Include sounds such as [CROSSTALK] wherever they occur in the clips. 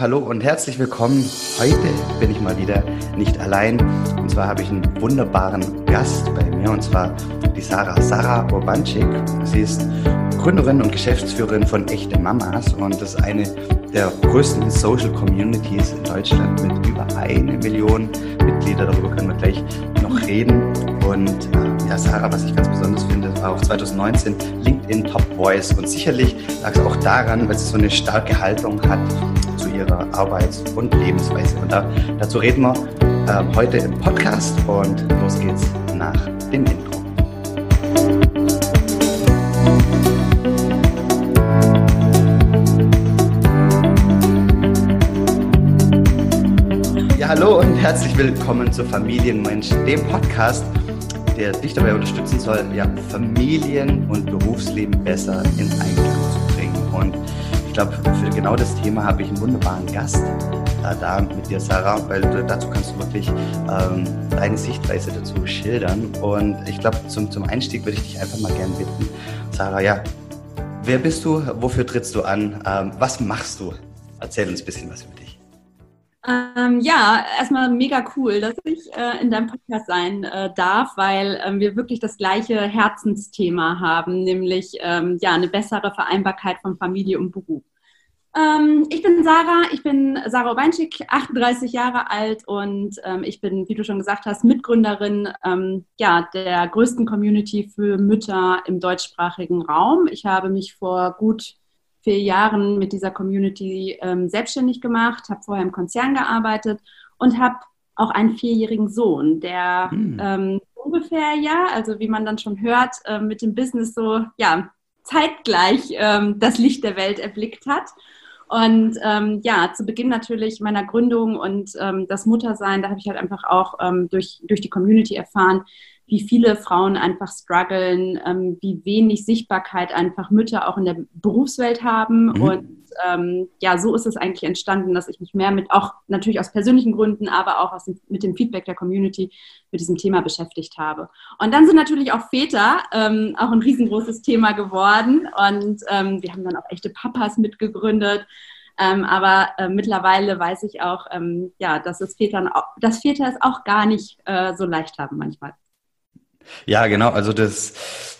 hallo und herzlich willkommen. Heute bin ich mal wieder nicht allein. Und zwar habe ich einen wunderbaren Gast bei mir, und zwar die Sarah, Sarah Urbanczyk. Sie ist Gründerin und Geschäftsführerin von Echte Mamas und das ist eine der größten Social Communities in Deutschland mit über eine Million Mitglieder. Darüber können wir gleich noch reden. Und äh, ja, Sarah, was ich ganz besonders finde, war auch 2019 LinkedIn Top Voice. Und sicherlich lag es auch daran, weil sie so eine starke Haltung hat zu ihrer Arbeits- und Lebensweise. Und da, dazu reden wir äh, heute im Podcast. Und los geht's nach dem Intro. hallo und herzlich willkommen zu Familienmensch, dem Podcast, der dich dabei unterstützen soll, ja, Familien- und Berufsleben besser in Einklang zu bringen. Und ich glaube, für genau das Thema habe ich einen wunderbaren Gast äh, da mit dir, Sarah, weil dazu kannst du wirklich ähm, deine Sichtweise dazu schildern. Und ich glaube, zum, zum Einstieg würde ich dich einfach mal gerne bitten, Sarah, ja, wer bist du, wofür trittst du an, ähm, was machst du? Erzähl uns ein bisschen was über dich. Ähm, ja, erstmal mega cool, dass ich äh, in deinem Podcast sein äh, darf, weil ähm, wir wirklich das gleiche Herzensthema haben, nämlich ähm, ja eine bessere Vereinbarkeit von Familie und Beruf. Ähm, ich bin Sarah, ich bin Sarah Weinschik, 38 Jahre alt und ähm, ich bin, wie du schon gesagt hast, Mitgründerin ähm, ja, der größten Community für Mütter im deutschsprachigen Raum. Ich habe mich vor gut vier Jahren mit dieser Community ähm, selbstständig gemacht, habe vorher im Konzern gearbeitet und habe auch einen vierjährigen Sohn, der hm. ähm, ungefähr ja, also wie man dann schon hört, äh, mit dem Business so ja zeitgleich ähm, das Licht der Welt erblickt hat. Und ähm, ja, zu Beginn natürlich meiner Gründung und ähm, das Muttersein, da habe ich halt einfach auch ähm, durch, durch die Community erfahren, wie viele Frauen einfach strugglen, ähm, wie wenig Sichtbarkeit einfach Mütter auch in der Berufswelt haben. Mhm. Und ähm, ja, so ist es eigentlich entstanden, dass ich mich mehr mit, auch natürlich aus persönlichen Gründen, aber auch aus dem, mit dem Feedback der Community mit diesem Thema beschäftigt habe. Und dann sind natürlich auch Väter ähm, auch ein riesengroßes Thema geworden. Und ähm, wir haben dann auch echte Papas mitgegründet. Ähm, aber äh, mittlerweile weiß ich auch, ähm, ja, dass es Vätern, dass Väter es auch gar nicht äh, so leicht haben manchmal. Ja, genau. Also das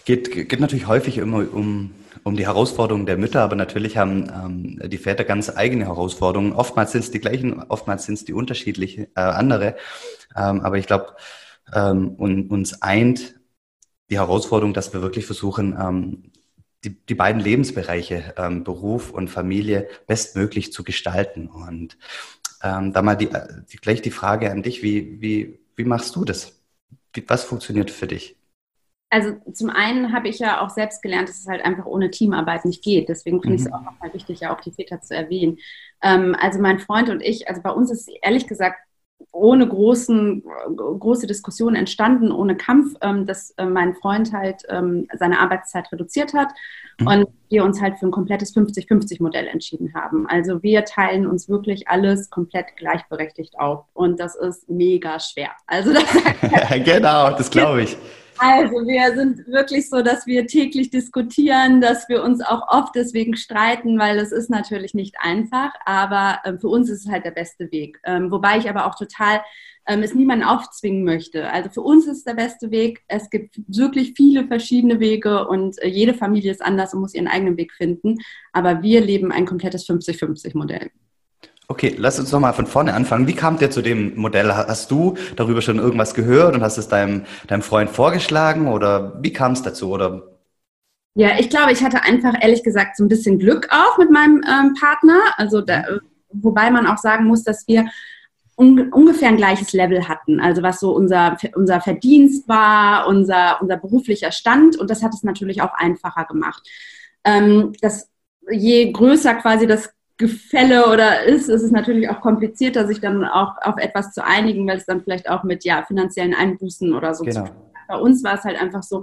geht, geht natürlich häufig immer um, um die Herausforderungen der Mütter, aber natürlich haben ähm, die Väter ganz eigene Herausforderungen. Oftmals sind es die gleichen, oftmals sind es die unterschiedliche äh, andere. Ähm, aber ich glaube, ähm, und, uns eint die Herausforderung, dass wir wirklich versuchen, ähm, die, die beiden Lebensbereiche, ähm, Beruf und Familie, bestmöglich zu gestalten. Und ähm, da mal die, die, gleich die Frage an dich, wie, wie, wie machst du das? Was funktioniert für dich? Also zum einen habe ich ja auch selbst gelernt, dass es halt einfach ohne Teamarbeit nicht geht. Deswegen finde mhm. ich es auch nochmal wichtig, ja auch die Väter zu erwähnen. Ähm, also mein Freund und ich, also bei uns ist ehrlich gesagt ohne großen, große Diskussion entstanden, ohne Kampf, ähm, dass äh, mein Freund halt ähm, seine Arbeitszeit reduziert hat mhm. und wir uns halt für ein komplettes 50-50-Modell entschieden haben. Also wir teilen uns wirklich alles komplett gleichberechtigt auf und das ist mega schwer. Also das [LAUGHS] genau, das glaube ich. Also wir sind wirklich so, dass wir täglich diskutieren, dass wir uns auch oft deswegen streiten, weil es ist natürlich nicht einfach, aber äh, für uns ist es halt der beste Weg. Ähm, wobei ich aber auch total ähm, es niemanden aufzwingen möchte. Also für uns ist der beste Weg. Es gibt wirklich viele verschiedene Wege und äh, jede Familie ist anders und muss ihren eigenen Weg finden. Aber wir leben ein komplettes 50-50-Modell. Okay, lass uns nochmal von vorne anfangen. Wie kam der zu dem Modell? Hast du darüber schon irgendwas gehört und hast es deinem, deinem Freund vorgeschlagen oder wie kam es dazu? Oder? Ja, ich glaube, ich hatte einfach ehrlich gesagt so ein bisschen Glück auch mit meinem ähm, Partner. Also da, mhm. wobei man auch sagen muss, dass wir un ungefähr ein gleiches Level hatten. Also was so unser, unser Verdienst war, unser, unser beruflicher Stand und das hat es natürlich auch einfacher gemacht. Ähm, das, je größer quasi das Gefälle oder ist, ist es natürlich auch komplizierter, sich dann auch auf etwas zu einigen, weil es dann vielleicht auch mit ja, finanziellen Einbußen oder so genau. zu tun hat. Bei uns war es halt einfach so,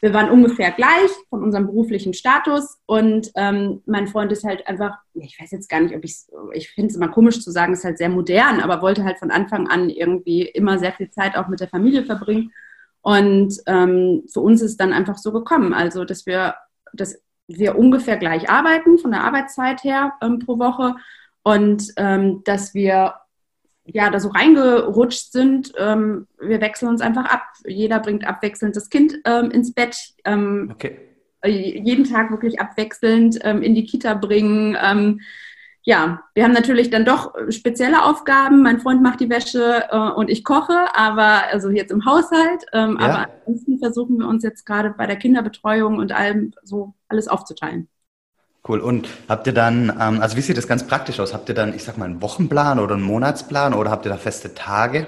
wir waren ungefähr gleich von unserem beruflichen Status und ähm, mein Freund ist halt einfach, ich weiß jetzt gar nicht, ob ich ich finde es immer komisch zu sagen, ist halt sehr modern, aber wollte halt von Anfang an irgendwie immer sehr viel Zeit auch mit der Familie verbringen. Und ähm, für uns ist es dann einfach so gekommen, also dass wir, dass wir ungefähr gleich arbeiten von der Arbeitszeit her ähm, pro Woche. und ähm, dass wir ja da so reingerutscht sind. Ähm, wir wechseln uns einfach ab. Jeder bringt abwechselnd das Kind ähm, ins Bett. Ähm, okay. Äh, jeden Tag wirklich abwechselnd ähm, in die Kita bringen. Ja, wir haben natürlich dann doch spezielle Aufgaben. Mein Freund macht die Wäsche äh, und ich koche, aber also jetzt im Haushalt. Ähm, ja. Aber ansonsten versuchen wir uns jetzt gerade bei der Kinderbetreuung und allem so alles aufzuteilen. Cool. Und habt ihr dann, ähm, also wie sieht das ganz praktisch aus? Habt ihr dann, ich sag mal, einen Wochenplan oder einen Monatsplan oder habt ihr da feste Tage?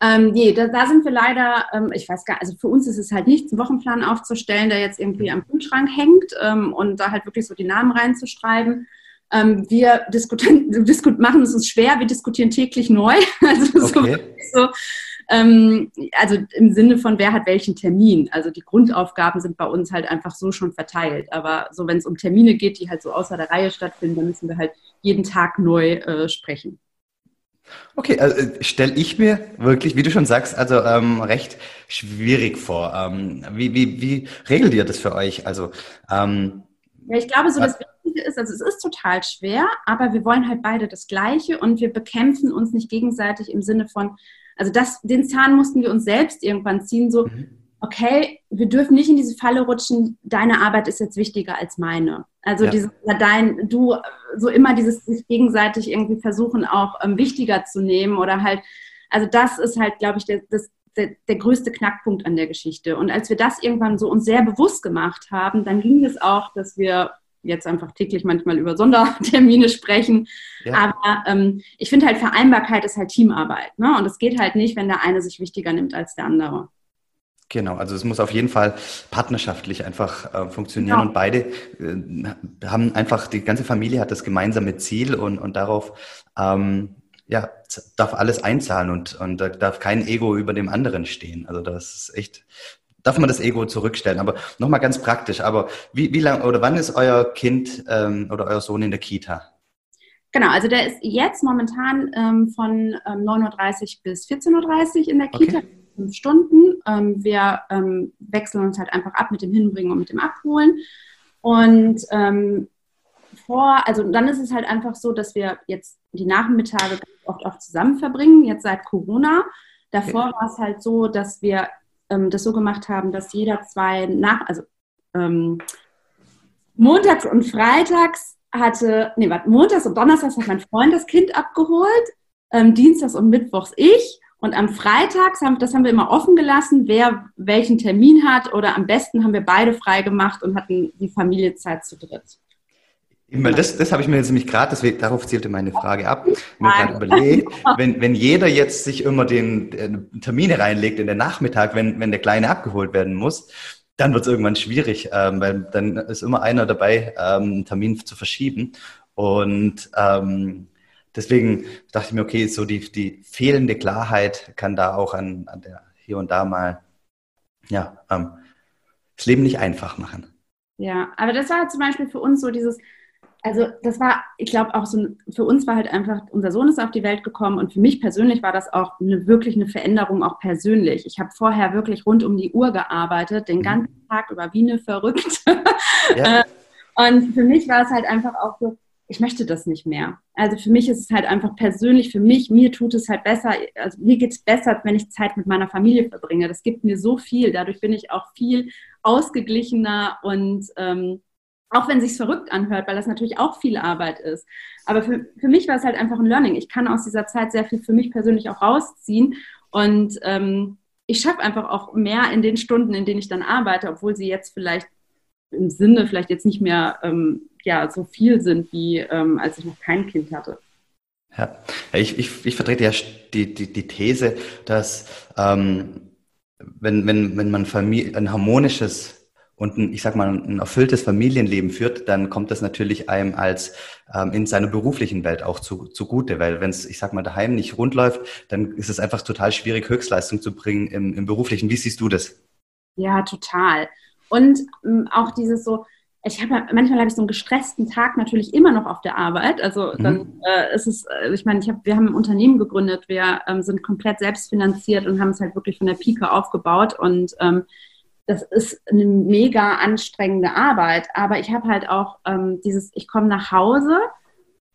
Ähm, nee, da, da, sind wir leider, ähm, ich weiß gar nicht, also für uns ist es halt nichts, einen Wochenplan aufzustellen, der jetzt irgendwie am Kühlschrank hängt ähm, und da halt wirklich so die Namen reinzuschreiben. Ähm, wir diskutieren, [LAUGHS] diskut, machen es uns schwer, wir diskutieren täglich neu. [LAUGHS] Also okay. so, so ähm, also im Sinne von, wer hat welchen Termin. Also die Grundaufgaben sind bei uns halt einfach so schon verteilt. Aber so, wenn es um Termine geht, die halt so außer der Reihe stattfinden, dann müssen wir halt jeden Tag neu äh, sprechen. Okay, also äh, stelle ich mir wirklich, wie du schon sagst, also ähm, recht schwierig vor. Ähm, wie, wie, wie regelt ihr das für euch? Also ähm, ja, ich glaube, so das Wichtige ist, also es ist total schwer, aber wir wollen halt beide das Gleiche und wir bekämpfen uns nicht gegenseitig im Sinne von, also das, den Zahn mussten wir uns selbst irgendwann ziehen, so, mhm. okay, wir dürfen nicht in diese Falle rutschen, deine Arbeit ist jetzt wichtiger als meine. Also ja. dieses, dein, du, so immer dieses sich gegenseitig irgendwie versuchen auch ähm, wichtiger zu nehmen oder halt, also das ist halt, glaube ich, der, das, der, der, größte Knackpunkt an der Geschichte. Und als wir das irgendwann so uns sehr bewusst gemacht haben, dann ging es auch, dass wir jetzt einfach täglich manchmal über Sondertermine [LAUGHS] sprechen. Ja. Aber ähm, ich finde halt, Vereinbarkeit ist halt Teamarbeit. Ne? Und es geht halt nicht, wenn der eine sich wichtiger nimmt als der andere. Genau, also es muss auf jeden Fall partnerschaftlich einfach äh, funktionieren genau. und beide äh, haben einfach, die ganze Familie hat das gemeinsame Ziel und, und darauf ähm, ja, darf alles einzahlen und, und da darf kein Ego über dem anderen stehen. Also das ist echt darf man das Ego zurückstellen. Aber nochmal ganz praktisch, aber wie, wie lange oder wann ist euer Kind ähm, oder euer Sohn in der Kita? Genau, also der ist jetzt momentan ähm, von ähm, 9.30 Uhr bis 14.30 Uhr in der Kita, okay. fünf Stunden. Ähm, wir ähm, wechseln uns halt einfach ab mit dem Hinbringen und mit dem Abholen. Und ähm, vor, also dann ist es halt einfach so, dass wir jetzt die Nachmittage oft auch zusammen verbringen, jetzt seit Corona. Davor okay. war es halt so, dass wir ähm, das so gemacht haben, dass jeder zwei nach, also ähm, montags und freitags hatte, nee, warte, montags und donnerstags hat mein Freund das Kind abgeholt, ähm, dienstags und mittwochs ich. Und am Freitags, haben, das haben wir immer offen gelassen, wer welchen Termin hat. Oder am besten haben wir beide frei gemacht und hatten die Familiezeit zu dritt. Weil das, das habe ich mir jetzt nämlich gerade, darauf zielte meine Frage ab, mir gerade überlegt, [LAUGHS] wenn, wenn jeder jetzt sich immer den, den Termine reinlegt in den Nachmittag, wenn, wenn der Kleine abgeholt werden muss, dann wird es irgendwann schwierig, ähm, weil dann ist immer einer dabei, ähm, einen Termin zu verschieben. Und ähm, deswegen dachte ich mir, okay, so die, die fehlende Klarheit kann da auch an, an der hier und da mal ja, ähm, das Leben nicht einfach machen. Ja, aber das war zum Beispiel für uns so dieses, also das war, ich glaube auch so, für uns war halt einfach, unser Sohn ist auf die Welt gekommen und für mich persönlich war das auch eine, wirklich eine Veränderung, auch persönlich. Ich habe vorher wirklich rund um die Uhr gearbeitet, den mhm. ganzen Tag über Wiene verrückt. Ja. [LAUGHS] Äh, und für mich war es halt einfach auch so, ich möchte das nicht mehr. Also für mich ist es halt einfach persönlich, für mich, mir tut es halt besser, also mir geht es besser, wenn ich Zeit mit meiner Familie verbringe. Das gibt mir so viel. Dadurch bin ich auch viel ausgeglichener und ähm, auch wenn sich verrückt anhört, weil das natürlich auch viel Arbeit ist. Aber für, für mich war es halt einfach ein Learning. Ich kann aus dieser Zeit sehr viel für mich persönlich auch rausziehen. Und ähm, ich schaffe einfach auch mehr in den Stunden, in denen ich dann arbeite, obwohl sie jetzt vielleicht im Sinne vielleicht jetzt nicht mehr ähm, ja, so viel sind, wie ähm, als ich noch kein Kind hatte. Ja, ich, ich, ich vertrete ja die, die, die These, dass ähm, wenn, wenn, wenn man Familie, ein harmonisches und ein, ich sag mal, ein erfülltes Familienleben führt, dann kommt das natürlich einem als ähm, in seiner beruflichen Welt auch zu, zugute, weil wenn es, ich sag mal, daheim nicht rund läuft, dann ist es einfach total schwierig, Höchstleistung zu bringen im, im beruflichen. Wie siehst du das? Ja, total. Und ähm, auch dieses so, ich habe manchmal habe ich so einen gestressten Tag natürlich immer noch auf der Arbeit. Also mhm. dann äh, ist es, äh, ich meine, ich habe, wir haben ein Unternehmen gegründet, wir ähm, sind komplett selbstfinanziert und haben es halt wirklich von der Pike aufgebaut und ähm, das ist eine mega anstrengende Arbeit. Aber ich habe halt auch ähm, dieses, ich komme nach Hause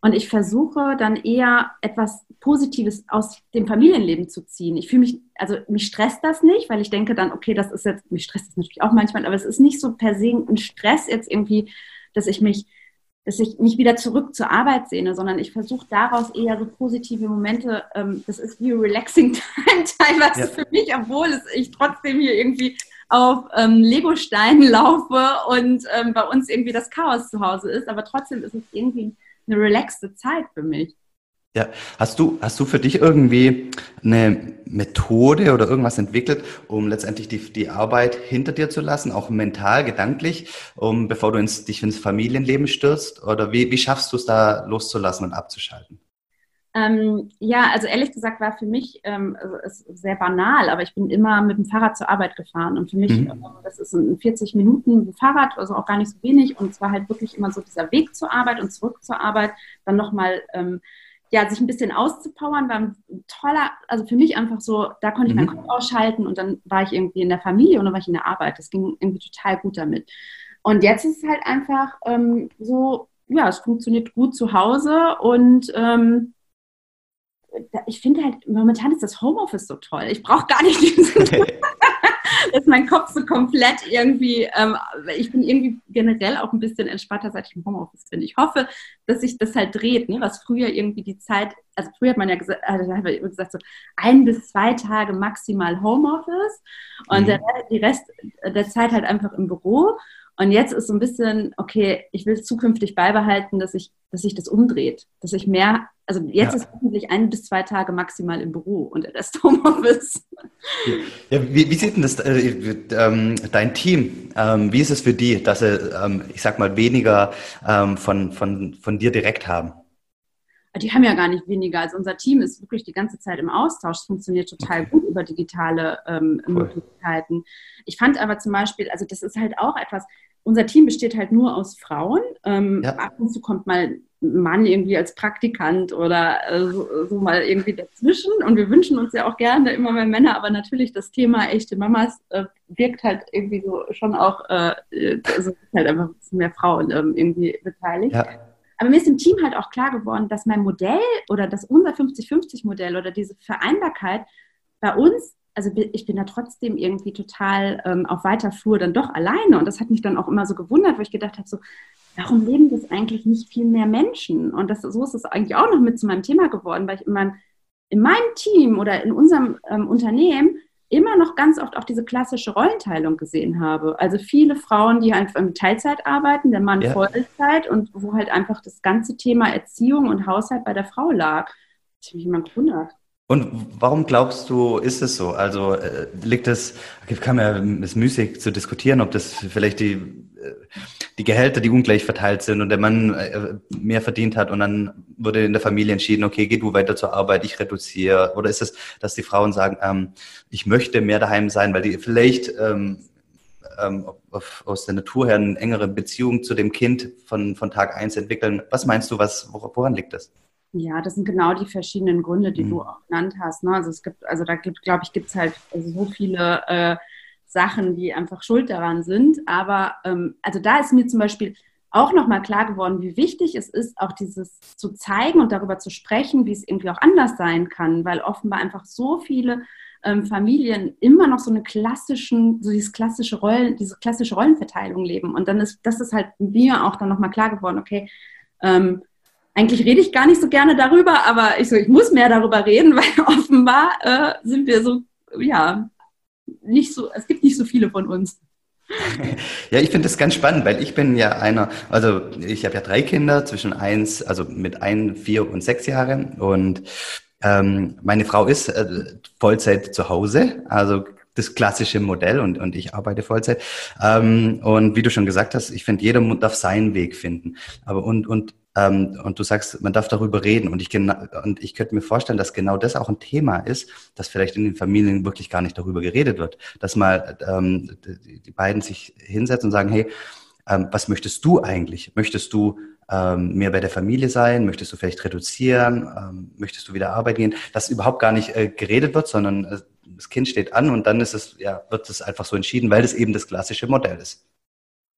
Und ich versuche dann eher etwas Positives aus dem Familienleben zu ziehen. Ich fühle mich, also mich stresst das nicht, weil ich denke dann, okay, das ist jetzt, mich stresst das natürlich auch manchmal, aber es ist nicht so per se ein Stress jetzt irgendwie, dass ich mich, dass ich nicht wieder zurück zur Arbeit sehne, sondern ich versuche daraus eher so positive Momente, ähm, das ist wie Relaxing [LAUGHS] Time teilweise ja. für mich, obwohl es ich trotzdem hier irgendwie auf ähm, Legosteinen [LAUGHS] laufe und ähm, bei uns irgendwie das Chaos zu Hause ist, aber trotzdem ist es irgendwie eine relaxte Zeit für mich. Ja, hast du, hast du für dich irgendwie eine Methode oder irgendwas entwickelt, um letztendlich die, die Arbeit hinter dir zu lassen, auch mental, gedanklich, um, bevor du ins, dich ins Familienleben stürzt? Oder wie, wie schaffst du es da loszulassen und abzuschalten? Ähm, ja, also ehrlich gesagt war für mich ähm, also sehr banal, aber ich bin immer mit dem Fahrrad zur Arbeit gefahren und für mich, mhm. äh, das ist in 40 Minuten Fahrrad, also auch gar nicht so wenig und zwar halt wirklich immer so dieser Weg zur Arbeit und zurück zur Arbeit, dann nochmal ähm, ja, sich ein bisschen auszupowern, war ein toller, also für mich einfach so, da konnte ich mhm. meinen Kopf ausschalten und dann war ich irgendwie in der Familie und dann war ich in der Arbeit. Das ging irgendwie total gut damit. Und jetzt ist es halt einfach ähm, so, ja, es funktioniert gut zu Hause und ähm, ich finde halt, momentan ist das Homeoffice so toll. Ich brauche gar nicht diesen, [LAUGHS] dass [LAUGHS] mein Kopf so komplett irgendwie, ähm, ich bin irgendwie generell auch ein bisschen entspannter, seit ich im Homeoffice bin. Ich hoffe, dass sich das halt dreht, ne? was früher irgendwie die Zeit, also früher hat man ja gesagt, also hat man gesagt so ein bis zwei Tage maximal Homeoffice und mhm. der, die Rest der Zeit halt einfach im Büro. Und jetzt ist so ein bisschen, okay, ich will zukünftig beibehalten, dass ich, dass sich das umdreht, dass ich mehr, also jetzt ja. ist hoffentlich ein bis zwei Tage maximal im Büro und der Rest [LAUGHS] Homeoffice. Ja, wie, wie sieht denn das äh, ähm, dein Team? Ähm, wie ist es für die, dass sie, ähm, ich sag mal, weniger ähm, von, von, von dir direkt haben? die haben ja gar nicht weniger. Also unser Team ist wirklich die ganze Zeit im Austausch. Es funktioniert total okay. gut über digitale ähm, Möglichkeiten. Ich fand aber zum Beispiel, also das ist halt auch etwas, unser Team besteht halt nur aus Frauen. Ähm, ja. Ab und zu kommt mal Mann irgendwie als Praktikant oder äh, so, so, mal irgendwie dazwischen. Und wir wünschen uns ja auch gerne immer mehr Männer, aber natürlich das Thema echte Mamas äh, wirkt halt irgendwie so schon auch, äh, also halt einfach mehr Frauen ähm, irgendwie beteiligt. Ja. Aber mir ist im Team halt auch klar geworden, dass mein Modell oder das unser 50-50-Modell oder diese Vereinbarkeit bei uns, also ich bin da trotzdem irgendwie total ähm, auf weiter Flur dann doch alleine. Und das hat mich dann auch immer so gewundert, wo ich gedacht habe, so, warum leben das eigentlich nicht viel mehr Menschen? Und das, so ist es eigentlich auch noch mit zu meinem Thema geworden, weil ich in meinem, in meinem Team oder in unserem ähm, Unternehmen immer noch ganz oft auch diese klassische Rollenteilung gesehen habe. Also viele Frauen, die einfach in Teilzeit arbeiten, der Mann ja. Vollzeit und wo halt einfach das ganze Thema Erziehung und Haushalt bei der Frau lag. Das hat mich immer gewundert. Und warum glaubst du, ist es so? Also äh, liegt es, kann man es müßig zu diskutieren, ob das vielleicht die, äh, die Gehälter, die ungleich verteilt sind und der Mann äh, mehr verdient hat und dann wurde in der Familie entschieden, okay, geh du weiter zur Arbeit, ich reduziere. Oder ist es, dass die Frauen sagen, ähm, ich möchte mehr daheim sein, weil die vielleicht ähm, ähm, aus der Natur her eine engere Beziehung zu dem Kind von, von Tag eins entwickeln. Was meinst du, was, woran liegt das? Ja, das sind genau die verschiedenen Gründe, die mhm. du auch genannt hast. Ne? Also es gibt, also da gibt, glaube ich, gibt es halt so viele äh, Sachen, die einfach schuld daran sind. Aber ähm, also da ist mir zum Beispiel auch nochmal klar geworden, wie wichtig es ist, auch dieses zu zeigen und darüber zu sprechen, wie es irgendwie auch anders sein kann, weil offenbar einfach so viele ähm, Familien immer noch so eine klassischen, so dieses klassische Rollen, diese klassische Rollenverteilung leben. Und dann ist, das ist halt mir auch dann nochmal klar geworden, okay, ähm, eigentlich rede ich gar nicht so gerne darüber, aber ich so, ich muss mehr darüber reden, [LAUGHS] weil offenbar äh, sind wir so, ja, nicht so, es gibt nicht so viele von uns. [LAUGHS] Ja, ich finde das ganz spannend, weil ich bin ja einer, also ich habe ja drei Kinder zwischen eins, also mit ein, vier und sechs Jahren und ähm, meine Frau ist äh, Vollzeit zu Hause, also das klassische Modell und, und ich arbeite Vollzeit. Ähm, und wie du schon gesagt hast, ich finde, jeder darf seinen Weg finden. Aber und, und ähm, und du sagst, man darf darüber reden. Und ich, und ich könnte mir vorstellen, dass genau das auch ein Thema ist, dass vielleicht in den Familien wirklich gar nicht darüber geredet wird. Dass mal ähm, die beiden sich hinsetzen und sagen, hey, ähm, was möchtest du eigentlich? Möchtest du ähm, mehr bei der Familie sein? Möchtest du vielleicht reduzieren? Ähm, möchtest du wieder arbeiten gehen? Dass überhaupt gar nicht äh, geredet wird, sondern äh, das Kind steht an und dann ist es, ja, wird es einfach so entschieden, weil es eben das klassische Modell ist.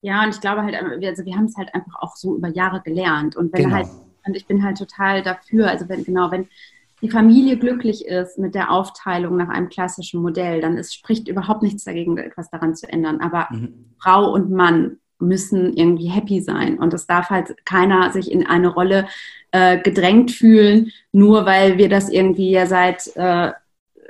Ja, und ich glaube halt, also wir haben es halt einfach auch so über Jahre gelernt. Und wenn genau. halt und ich bin halt total dafür, also wenn, genau, wenn die Familie glücklich ist mit der Aufteilung nach einem klassischen Modell, dann ist, spricht überhaupt nichts dagegen, etwas daran zu ändern. Aber mhm. Frau und Mann müssen irgendwie happy sein. Und es darf halt keiner sich in eine Rolle äh, gedrängt fühlen, nur weil wir das irgendwie ja seit äh,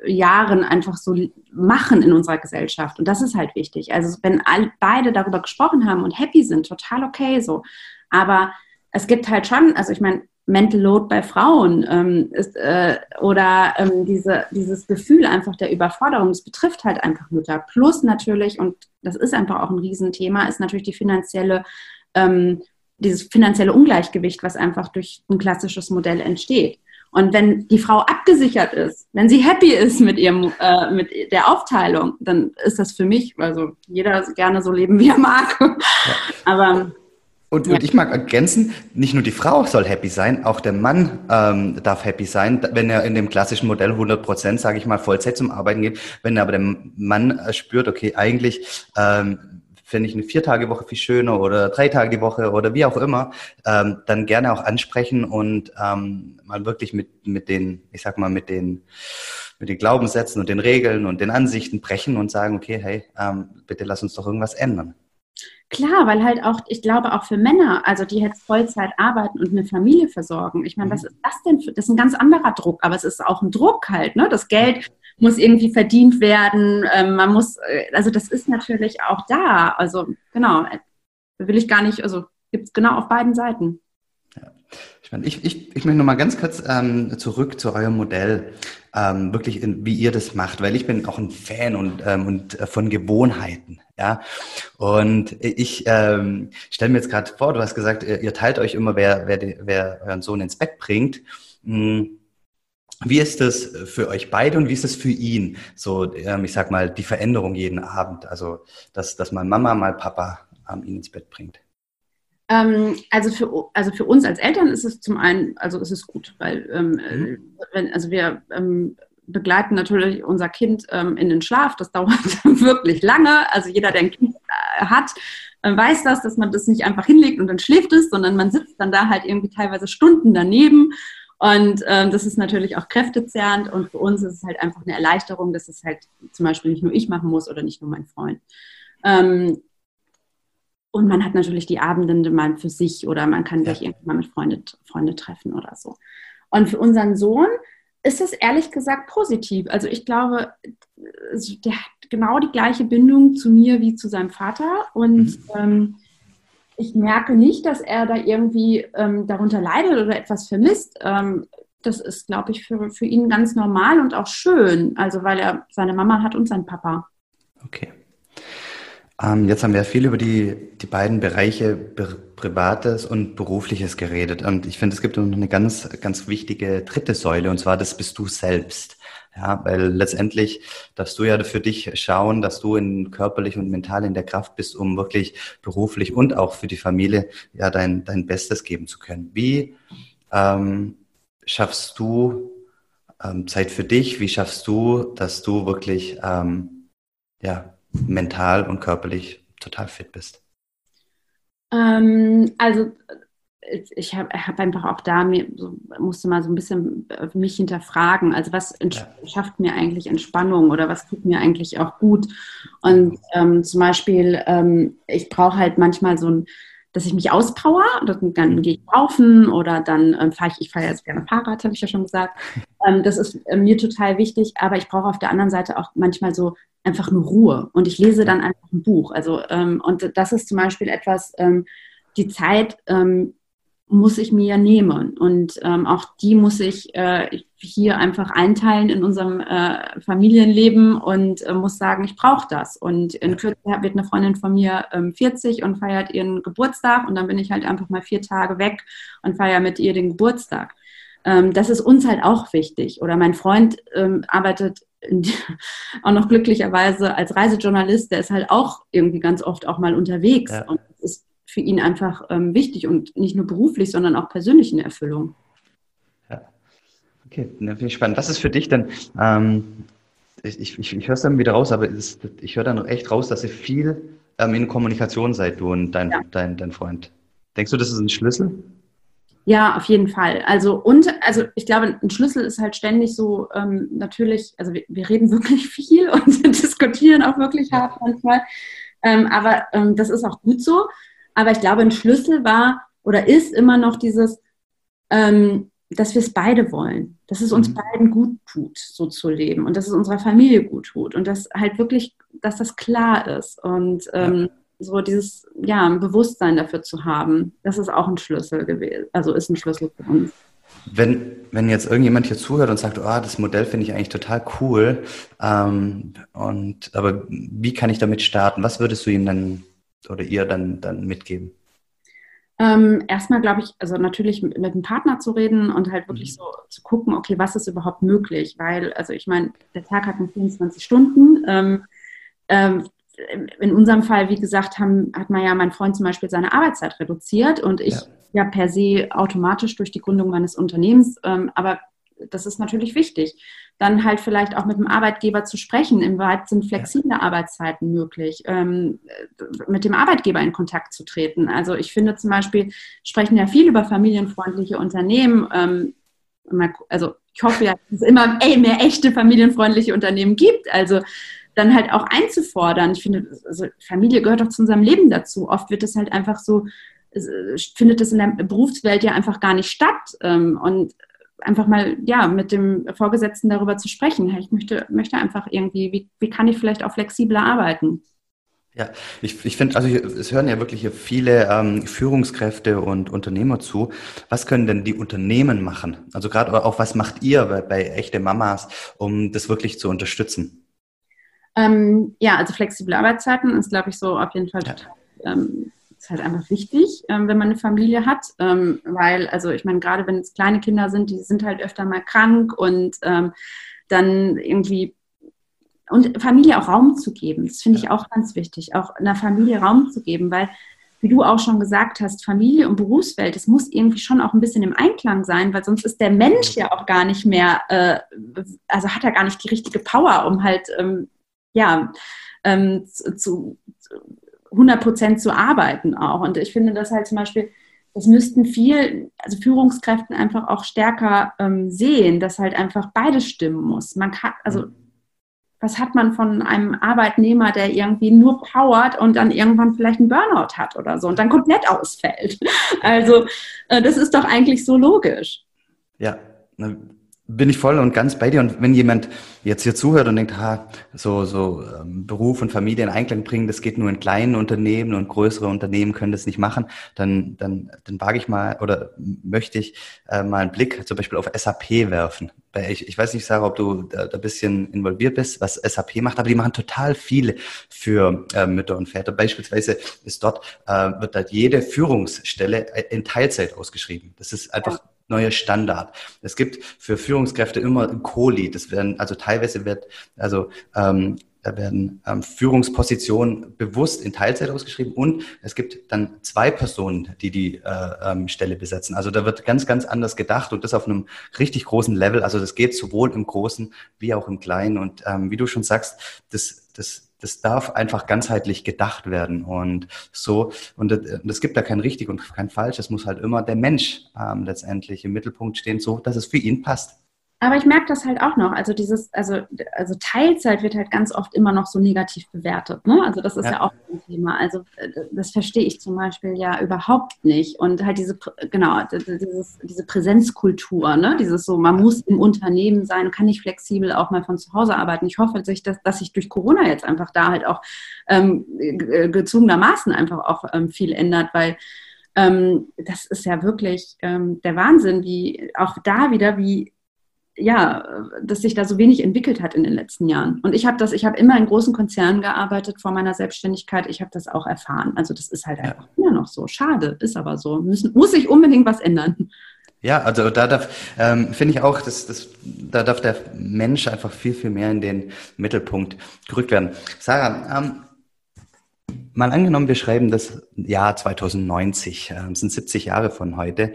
Jahren einfach so machen in unserer Gesellschaft. Und das ist halt wichtig. Also wenn all, beide darüber gesprochen haben und happy sind, total okay so. Aber es gibt halt schon, also ich meine, Mental Load bei Frauen ähm, ist, äh, oder ähm, diese, dieses Gefühl einfach der Überforderung, das betrifft halt einfach Mütter. Plus natürlich, und das ist einfach auch ein Riesenthema, ist natürlich die finanzielle, ähm, dieses finanzielle Ungleichgewicht, was einfach durch ein klassisches Modell entsteht. Und wenn die Frau abgesichert ist, wenn sie happy ist mit ihrem, äh, mit der Aufteilung, dann ist das für mich, also jeder gerne so leben, wie er mag. Ja. [LAUGHS] Aber und, ja. und, ich mag ergänzen, nicht nur die Frau soll happy sein, auch der Mann ähm, darf happy sein, wenn er in dem klassischen Modell 100 Prozent, sage ich mal, Vollzeit zum Arbeiten geht. Wenn aber der Mann äh, spürt, okay, eigentlich ähm, finde ich eine Vier-Tage-Woche viel schöner oder drei Tage die Woche oder wie auch immer, ähm, dann gerne auch ansprechen und ähm, mal wirklich mit, mit den, ich sag mal, mit den mit den Glaubenssätzen und den Regeln und den Ansichten brechen und sagen, okay, hey, ähm, bitte lass uns doch irgendwas ändern. Klar, weil halt auch, ich glaube auch für Männer, also die jetzt Vollzeit arbeiten und eine Familie versorgen. Ich meine, was mhm. ist das denn für, das ist ein ganz anderer Druck, aber es ist auch ein Druck halt, ne? Das Geld muss irgendwie verdient werden, ähm, man muss, äh, also das ist natürlich auch da. Also genau, will ich gar nicht, also gibt es genau auf beiden Seiten. Ich, meine, ich, ich, ich möchte nochmal ganz kurz ähm, zurück zu eurem Modell, ähm, wirklich, in, wie ihr das macht, weil ich bin auch ein Fan und, ähm, und äh, von Gewohnheiten. Ja, und ich ähm, stelle mir jetzt gerade vor, du hast gesagt, ihr, ihr teilt euch immer, wer, wer, wer euren Sohn ins Bett bringt. Hm. Wie ist das für euch beide und wie ist das für ihn? So, ähm, ich sag mal, die Veränderung jeden Abend. Also, dass, dass mal Mama, mal Papa ähm, ihn ins Bett bringt. Ähm, also, für, also für uns als Eltern ist es zum einen, also ist es gut, weil ähm, mhm. wenn, also wir ähm, begleiten natürlich unser Kind ähm, in den Schlaf. Das [LAUGHS] dauert wirklich lange. Also jeder, der ein Kind äh, hat, äh, weiß das, dass man das nicht einfach hinlegt und dann schläft es, sondern man sitzt dann da halt irgendwie teilweise Stunden daneben. Und ähm, das ist natürlich auch kräftezehrend und für uns ist es halt einfach eine Erleichterung, dass es halt zum Beispiel nicht nur ich machen muss oder nicht nur mein Freund. Ähm, und man hat natürlich die Abende mal für sich oder man kann sich irgendwann mal mit Freunde, Freunde treffen oder so. Und für unseren Sohn ist es ehrlich gesagt positiv. Also ich glaube, der hat genau die gleiche Bindung zu mir wie zu seinem Vater. Und mhm. ähm, ich merke nicht, dass er da irgendwie ähm, darunter leidet oder etwas vermisst. Ähm, das ist, glaube ich, für, für ihn ganz normal und auch schön. Also weil er seine Mama hat und seinen Papa. Okay. Ähm, jetzt haben wir viel über die, die beiden Bereiche Privates und Berufliches geredet. Und ich finde, es gibt noch eine ganz, ganz wichtige dritte Säule, und zwar das bist du selbst. Ja, weil letztendlich darfst du ja für dich schauen, dass du in körperlich und mental in der Kraft bist, um wirklich beruflich und auch für die Familie ja dein, dein Bestes geben zu können. Wie ähm, schaffst du ähm, Zeit für dich? Wie schaffst du, dass du wirklich ähm, ja, mental und körperlich total fit bist? Ähm, also ich habe hab einfach auch da mir so, musste mal so ein bisschen äh, mich hinterfragen. Also was ja. schafft mir eigentlich Entspannung oder was tut mir eigentlich auch gut? Und ähm, zum Beispiel, ähm, ich brauche halt manchmal so ein dass ich mich auspower, dann mhm. gehe ich laufen oder dann ähm, fahre ich, ich fahre jetzt gerne Fahrrad, habe ich ja schon gesagt. [LAUGHS] Ähm, das ist äh, mir total wichtig, aber ich brauche auf der anderen Seite auch manchmal so einfach nur Ruhe und ich lese dann einfach ein Buch. Also ähm, und das ist zum Beispiel etwas, ähm, die Zeit ähm, muss ich mir nehmen und ähm, auch die muss ich äh, hier einfach einteilen in unserem äh, Familienleben und äh, muss sagen, ich brauche das. Und in Kürze wird eine Freundin von mir ähm, 40 und feiert ihren Geburtstag und dann bin ich halt einfach mal vier Tage weg und feiere mit ihr den Geburtstag. Ähm, das ist uns halt auch wichtig. Oder mein Freund ähm, arbeitet [LAUGHS] auch noch glücklicherweise als Reisejournalist, der ist halt auch irgendwie ganz oft auch mal unterwegs. Ja. Und es ist für ihn einfach ähm, wichtig und nicht nur beruflich, sondern auch persönlich in Erfüllung. Okay, ne, finde ich spannend. Was ist für dich denn, ähm, ich, ich, ich höre es dann wieder raus, aber ist, ich höre dann echt raus, dass ihr viel ähm, in Kommunikation seid, du und dein, ja. dein, dein Freund. Denkst du, das ist ein Schlüssel? Ja, auf jeden Fall. Also und also ich glaube, ein Schlüssel ist halt ständig so ähm, natürlich. Also wir, wir, reden [LAUGHS] wirklich viel und diskutieren auch wirklich hart manchmal. Ähm, aber ähm, das ist auch gut so. Aber ich glaube, ein Schlüssel war oder ist immer noch dieses, ähm, dass wir es beide wollen, dass es uns mhm. beiden gut tut, so zu leben und dass es unserer Familie gut tut und dass halt wirklich, dass das klar ist und ähm, ja so dieses, ja, ein Bewusstsein dafür zu haben, das ist auch ein Schlüssel gewesen, also ist ein Schlüssel für uns. Wenn, wenn jetzt irgendjemand hier zuhört und sagt, oh, das Modell finde ich eigentlich total cool, ähm, und aber wie kann ich damit starten? Was würdest du ihm dann oder ihr dann, dann mitgeben? Ähm, erstmal glaube ich, also natürlich mit, mit, einem Partner zu reden und halt wirklich mhm. so zu gucken, okay, was ist überhaupt möglich? Weil, also ich meine, der Tag hat nur 24 Stunden. Ähm, ähm, in unserem Fall, wie gesagt, haben, hat man ja mein Freund zum Beispiel seine Arbeitszeit reduziert und ich ja, ja per se automatisch durch die Gründung meines Unternehmens. Ähm, aber das ist natürlich wichtig. Dann halt vielleicht auch mit dem Arbeitgeber zu sprechen. Inwieweit sind flexible ja. Arbeitszeiten möglich? Ähm, mit dem Arbeitgeber in Kontakt zu treten. Also ich finde zum Beispiel, sprechen ja viel über familienfreundliche Unternehmen. Ähm, also ich hoffe ja, dass es immer mehr echte familienfreundliche Unternehmen gibt. Also dann halt auch einzufordern. Ich finde, also Familie gehört doch zu unserem Leben dazu. Oft wird es halt einfach so, findet es in der Berufswelt ja einfach gar nicht statt. Ähm, und einfach mal ja mit dem Vorgesetzten darüber zu sprechen. Ich möchte, möchte einfach irgendwie, wie, wie kann ich vielleicht auch flexibler arbeiten? Ja, ich, ich finde, also es hören ja wirklich viele ähm, Führungskräfte und Unternehmer zu. Was können denn die Unternehmen machen? Also gerade auch, was macht ihr bei, bei echte Mamas, um das wirklich zu unterstützen? Ähm, ja, also flexible Arbeitszeiten ist, glaube ich, so auf jeden Fall total, ähm, ist halt einfach wichtig, ähm, wenn man eine Familie hat, ähm, weil, also ich meine, gerade wenn es kleine Kinder sind, die sind halt öfter mal krank und ähm, dann irgendwie und Familie auch Raum zu geben, das finde ich auch ganz wichtig, auch einer Familie Raum zu geben, weil wie du auch schon gesagt hast, Familie und Berufswelt, das muss irgendwie schon auch ein bisschen im Einklang sein, weil sonst ist der Mensch ja. auch gar nicht mehr, äh, also hat er gar nicht die richtige Power, um halt ähm, ja, ähm, zu, 100 Prozent zu arbeiten auch. Und ich finde das halt zum Beispiel, das müssten viel, also Führungskräften einfach auch stärker ähm, sehen, dass halt einfach beides stimmen muss. Man kann, also was hat man von einem Arbeitnehmer, der irgendwie nur powert und dann irgendwann vielleicht einen Burnout hat oder so und dann komplett ausfällt? [LAUGHS] Also äh, das ist doch eigentlich so logisch. Ja, bin ich voll und ganz bei dir. Und wenn jemand jetzt hier zuhört und denkt, ha, so, so ähm, Beruf und Familie in Einklang bringen, das geht nur in kleinen Unternehmen und größere Unternehmen können das nicht machen, dann, dann, dann wage ich mal oder möchte ich äh, mal einen Blick zum Beispiel auf SAP werfen. Ich, ich weiß nicht, Sarah, ob du da, da ein bisschen involviert bist, was SAP macht, aber die machen total viel für äh, Mütter und Väter. Beispielsweise ist dort, äh, wird da jede Führungsstelle in Teilzeit ausgeschrieben. Das ist einfach ja neuer Standard. Es gibt für Führungskräfte immer Kohli. Das werden, also teilweise wird, also ähm, da werden ähm, Führungspositionen bewusst in Teilzeit ausgeschrieben und es gibt dann zwei Personen, die die äh, ähm, Stelle besetzen. Also da wird ganz, ganz anders gedacht und das auf einem richtig großen Level. Also das geht sowohl im Großen wie auch im Kleinen. Und ähm, wie du schon sagst, das, das das darf einfach ganzheitlich gedacht werden und so und es gibt da kein richtig und kein falsch. Es muss halt immer der Mensch ähm, letztendlich im Mittelpunkt stehen, so dass es für ihn passt. Aber ich merke das halt auch noch. Also dieses, also, also Teilzeit wird halt ganz oft immer noch so negativ bewertet. Ne? Also das ist ja. ja auch ein Thema. Also äh, das verstehe ich zum Beispiel ja überhaupt nicht. Und halt diese, genau, dieses, diese Präsenzkultur, ne? dieses so, man muss im Unternehmen sein, kann nicht flexibel auch mal von zu Hause arbeiten. Ich hoffe, dass sich, das, dass sich durch Corona jetzt einfach da halt auch ähm, gezwungenermaßen einfach auch ähm, viel ändert, weil ähm, das ist ja wirklich ähm, der Wahnsinn, wie auch da wieder, wie ja, dass sich da so wenig entwickelt hat in den letzten Jahren. Und ich habe das, ich habe immer in großen Konzernen gearbeitet vor meiner Selbstständigkeit. Ich habe das auch erfahren. Also das ist halt einfach immer noch so. Schade, ist aber so. Müssen, muss sich unbedingt was ändern. Ja, also da darf, ähm, finde ich auch, dass, dass, da darf der Mensch einfach viel, viel mehr in den Mittelpunkt gerückt werden. Sarah, ähm, mal angenommen, wir schreiben das Jahr 2090, äh, sind 70 Jahre von heute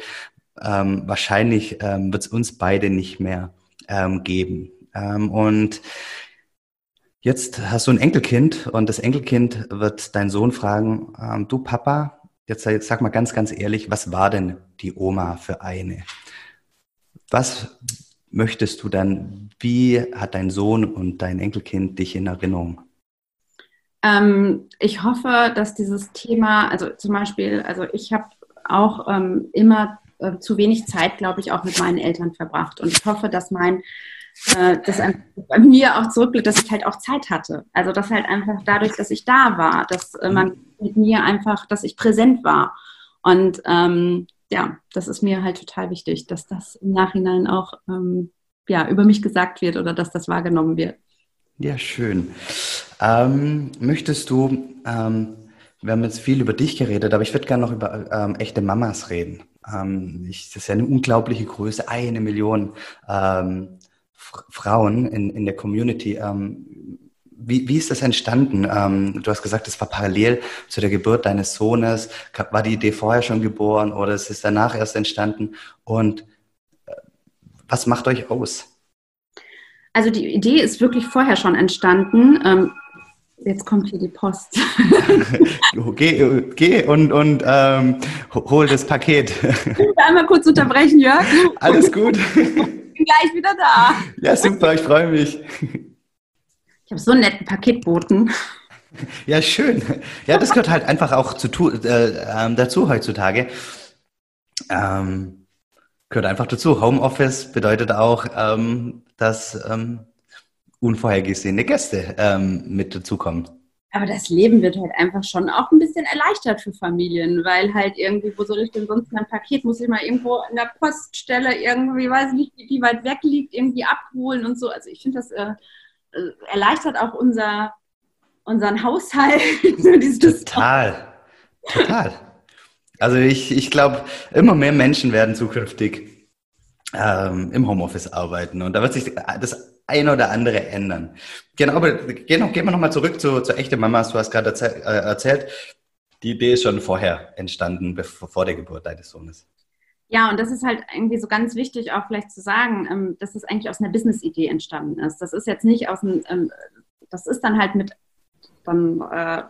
ähm, wahrscheinlich ähm, wird es uns beide nicht mehr ähm, geben. Ähm, und jetzt hast du ein Enkelkind und das Enkelkind wird deinen Sohn fragen, ähm, du Papa, jetzt, jetzt sag mal ganz, ganz ehrlich, was war denn die Oma für eine? Was möchtest du dann, wie hat dein Sohn und dein Enkelkind dich in Erinnerung? Ähm, ich hoffe, dass dieses Thema, also zum Beispiel, also ich habe auch ähm, immer äh, zu wenig Zeit, glaube ich, auch mit meinen Eltern verbracht. Und ich hoffe, dass mein äh, das bei mir auch zurückblickt, dass ich halt auch Zeit hatte. Also dass halt einfach dadurch, dass ich da war, dass äh, man mit mir einfach, dass ich präsent war. Und ähm, ja, das ist mir halt total wichtig, dass das im Nachhinein auch ähm, ja, über mich gesagt wird oder dass das wahrgenommen wird. Ja, schön. Ähm, möchtest du, ähm, wir haben jetzt viel über dich geredet, aber ich würde gerne noch über ähm, echte Mamas reden. Ähm, ich, das ist ja eine unglaubliche Größe, eine Million ähm, Frauen in, in der Community. Ähm, wie, wie ist das entstanden? Ähm, du hast gesagt, es war parallel zu der Geburt deines Sohnes. War die Idee vorher schon geboren oder ist es danach erst entstanden? Und äh, was macht euch aus? Also die Idee ist wirklich vorher schon entstanden. Jetzt kommt hier die Post. [LAUGHS] geh, geh und, und ähm, hol das Paket. Ich will einmal kurz unterbrechen, Jörg. Alles gut bin gleich wieder da. Ja, super, ich freue mich. Ich habe so einen netten Paketboten. Ja, schön. Ja, das gehört halt einfach auch zu, äh, ähm, dazu heutzutage. Ähm, gehört einfach dazu. Homeoffice bedeutet auch, ähm, dass ähm, unvorhergesehene Gäste ähm, mit dazukommen. Aber das Leben wird halt einfach schon auch ein bisschen erleichtert für Familien, weil halt irgendwie, wo soll ich denn sonst mein Paket, muss ich mal irgendwo in der Poststelle irgendwie, weiß nicht, wie weit weg liegt, irgendwie abholen und so. Also ich finde, das äh, äh, erleichtert auch unser, unseren Haushalt. [LAUGHS] total, total. Also ich, ich glaube, immer mehr Menschen werden zukünftig ähm, im Homeoffice arbeiten und da wird sich das ein oder andere ändern. Genau, aber gehen, gehen wir nochmal zurück zu, zu echte Mamas. Du hast gerade erzähl, äh, erzählt, die Idee ist schon vorher entstanden, bevor, vor der Geburt deines Sohnes. Ja, und das ist halt irgendwie so ganz wichtig, auch vielleicht zu sagen, ähm, dass es eigentlich aus einer Business-Idee entstanden ist. Das ist jetzt nicht aus einem, ähm, das ist dann halt mit, dann, äh,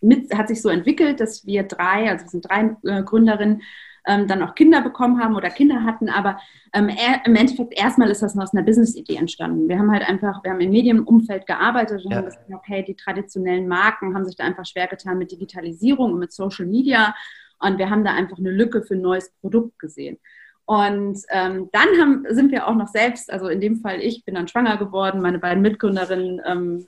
mit, hat sich so entwickelt, dass wir drei, also wir sind drei äh, Gründerinnen, ähm, dann auch Kinder bekommen haben oder Kinder hatten. Aber ähm, er, im Endeffekt erstmal ist das aus einer Business-Idee entstanden. Wir haben halt einfach, wir haben im Medienumfeld gearbeitet und ja. haben gesagt, okay, die traditionellen Marken haben sich da einfach schwer getan mit Digitalisierung und mit Social Media. Und wir haben da einfach eine Lücke für ein neues Produkt gesehen. Und ähm, dann haben, sind wir auch noch selbst, also in dem Fall ich bin dann schwanger geworden, meine beiden Mitgründerinnen ähm,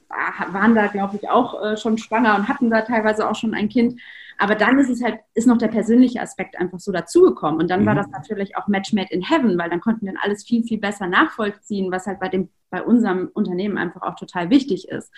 waren da, glaube ich, auch äh, schon schwanger und hatten da teilweise auch schon ein Kind. Aber dann ist es halt, ist noch der persönliche Aspekt einfach so dazugekommen. Und dann mhm. war das natürlich auch Match made in heaven, weil dann konnten wir alles viel, viel besser nachvollziehen, was halt bei dem, bei unserem Unternehmen einfach auch total wichtig ist.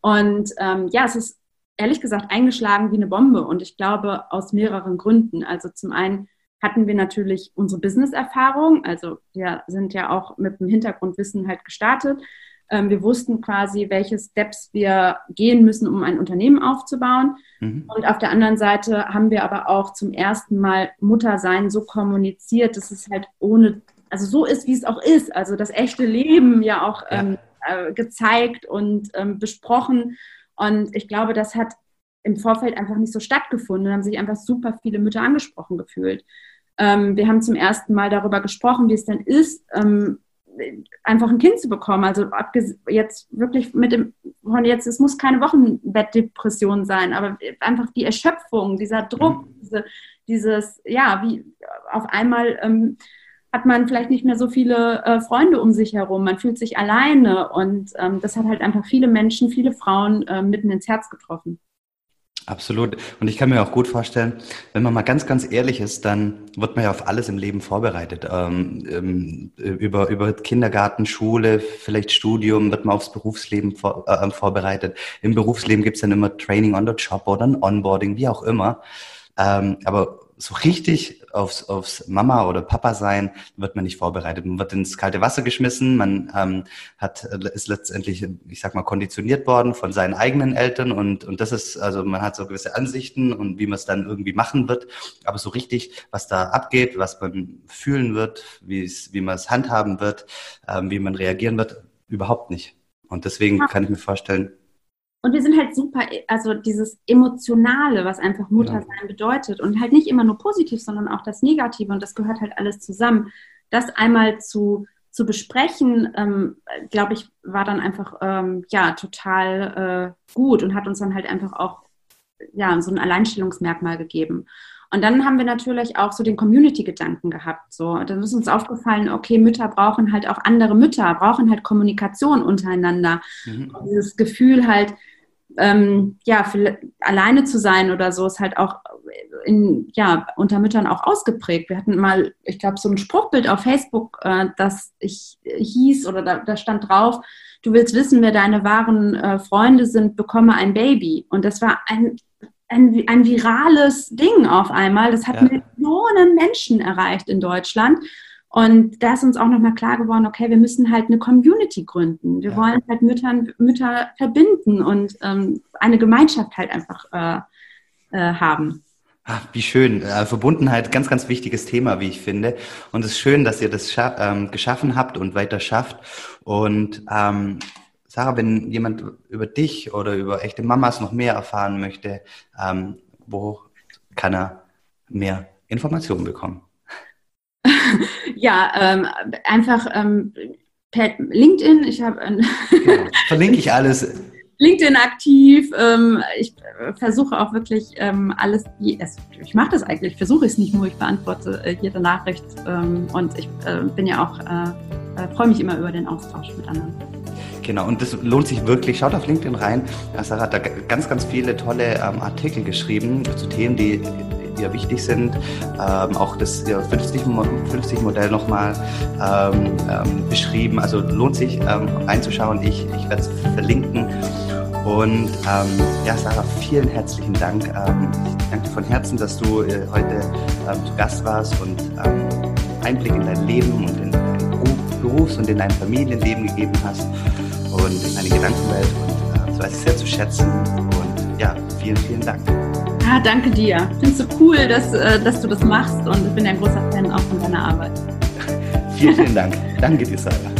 Und ähm, ja, es ist ehrlich gesagt eingeschlagen wie eine Bombe. Und ich glaube aus mehreren Gründen. Also zum einen hatten wir natürlich unsere Business-Erfahrung. Also wir sind ja auch mit dem Hintergrundwissen halt gestartet. Ähm, wir wussten quasi, welche Steps wir gehen müssen, um ein Unternehmen aufzubauen. Mhm. Und auf der anderen Seite haben wir aber auch zum ersten Mal Muttersein so kommuniziert, dass es halt ohne, also so ist, wie es auch ist. Also das echte Leben ja auch ja. Ähm, äh, gezeigt und ähm, besprochen. Und ich glaube, das hat im Vorfeld einfach nicht so stattgefunden. Da haben sich einfach super viele Mütter angesprochen gefühlt. Ähm, wir haben zum ersten Mal darüber gesprochen, wie es denn ist, ähm, einfach ein Kind zu bekommen. Also jetzt wirklich mit dem, von jetzt, es muss keine Wochenbettdepression sein, aber einfach die Erschöpfung, dieser Druck, mhm. diese, dieses, ja, wie auf einmal ähm, hat man vielleicht nicht mehr so viele äh, Freunde um sich herum, man fühlt sich alleine und ähm, das hat halt einfach viele Menschen, viele Frauen äh, mitten ins Herz getroffen. Absolut. Und ich kann mir auch gut vorstellen, wenn man mal ganz, ganz ehrlich ist, dann wird man ja auf alles im Leben vorbereitet. Ähm, ähm, über, über Kindergarten, Schule, vielleicht Studium wird man aufs Berufsleben vor, äh, vorbereitet. Im Berufsleben gibt es dann immer Training on the Job oder ein Onboarding, wie auch immer. Ähm, aber so richtig aufs, aufs Mama oder Papa sein wird man nicht vorbereitet. Man wird ins kalte Wasser geschmissen, man ähm, hat, ist letztendlich, ich sag mal, konditioniert worden von seinen eigenen Eltern und, und das ist, also man hat so gewisse Ansichten und wie man es dann irgendwie machen wird. Aber so richtig, was da abgeht, was man fühlen wird, wie es, wie man es handhaben wird, ähm, wie man reagieren wird, überhaupt nicht. Und deswegen kann ich mir vorstellen, und wir sind halt super, also dieses Emotionale, was einfach Muttersein ja. bedeutet und halt nicht immer nur positiv, sondern auch das Negative und das gehört halt alles zusammen. Das einmal zu, zu besprechen, ähm, glaube ich, war dann einfach ähm, ja total äh, gut und hat uns dann halt einfach auch ja so ein Alleinstellungsmerkmal gegeben. Und dann haben wir natürlich auch so den Community-Gedanken gehabt. So, dann ist uns aufgefallen, okay, Mütter brauchen halt auch andere Mütter, brauchen halt Kommunikation untereinander. Mhm. dieses Gefühl halt, ähm, ja, für, alleine zu sein oder so ist halt auch in, ja, unter Müttern auch ausgeprägt. Wir hatten mal, ich glaube, so ein Spruchbild auf Facebook, äh, das ich hieß oder da, da, stand drauf, du willst wissen, wer deine wahren äh, Freunde sind, bekomme ein Baby. Und das war ein, ein, ein virales Ding auf einmal. Das hat ja. Millionen Menschen erreicht in Deutschland. Und da ist uns auch nochmal klar geworden, okay, wir müssen halt eine Community gründen. Wir ja. wollen halt Müttern, Mütter verbinden und ähm, eine Gemeinschaft halt einfach äh, äh, haben. Ach, wie schön. Äh, Verbundenheit, ganz, ganz wichtiges Thema, wie ich finde. Und es ist schön, dass ihr das ähm, geschaffen habt und weiter schafft. Und ähm, Sarah, wenn jemand über dich oder über echte Mamas noch mehr erfahren möchte, ähm, wo kann er mehr Informationen bekommen? [LAUGHS] ja, ähm, einfach ähm, per LinkedIn. Ich habe genau. [LAUGHS] verlinke ich alles. LinkedIn aktiv. Ähm, ich versuche auch wirklich ähm, alles. Ich mache das eigentlich. Ich versuche es nicht nur. Ich beantworte äh, jede Nachricht ähm, und ich äh, bin ja auch äh, äh, freue mich immer über den Austausch mit anderen. Genau, und das lohnt sich wirklich. Schaut auf LinkedIn rein. Sarah hat da ganz, ganz viele tolle ähm, Artikel geschrieben zu Themen, die ihr wichtig sind. Ähm, auch das 50-Modell nochmal ähm, ähm, beschrieben. Also lohnt sich ähm, reinzuschauen. Ich, ich werde es verlinken. Und ähm, ja, Sarah, vielen herzlichen Dank. Ähm, ich danke dir von Herzen, dass du äh, heute ähm, zu Gast warst und ähm, Einblick in dein Leben und in dein Berufs- und in dein Familienleben gegeben hast und in deine Gedankenwelt. Und äh, das weiß ich sehr zu schätzen. Und ja, vielen, vielen Dank. Ja, danke dir. Ich finde es so cool, dass, äh, dass du das machst und ich bin ja ein großer Fan auch von deiner Arbeit. vielen, vielen Dank. Danke dir, Sarah.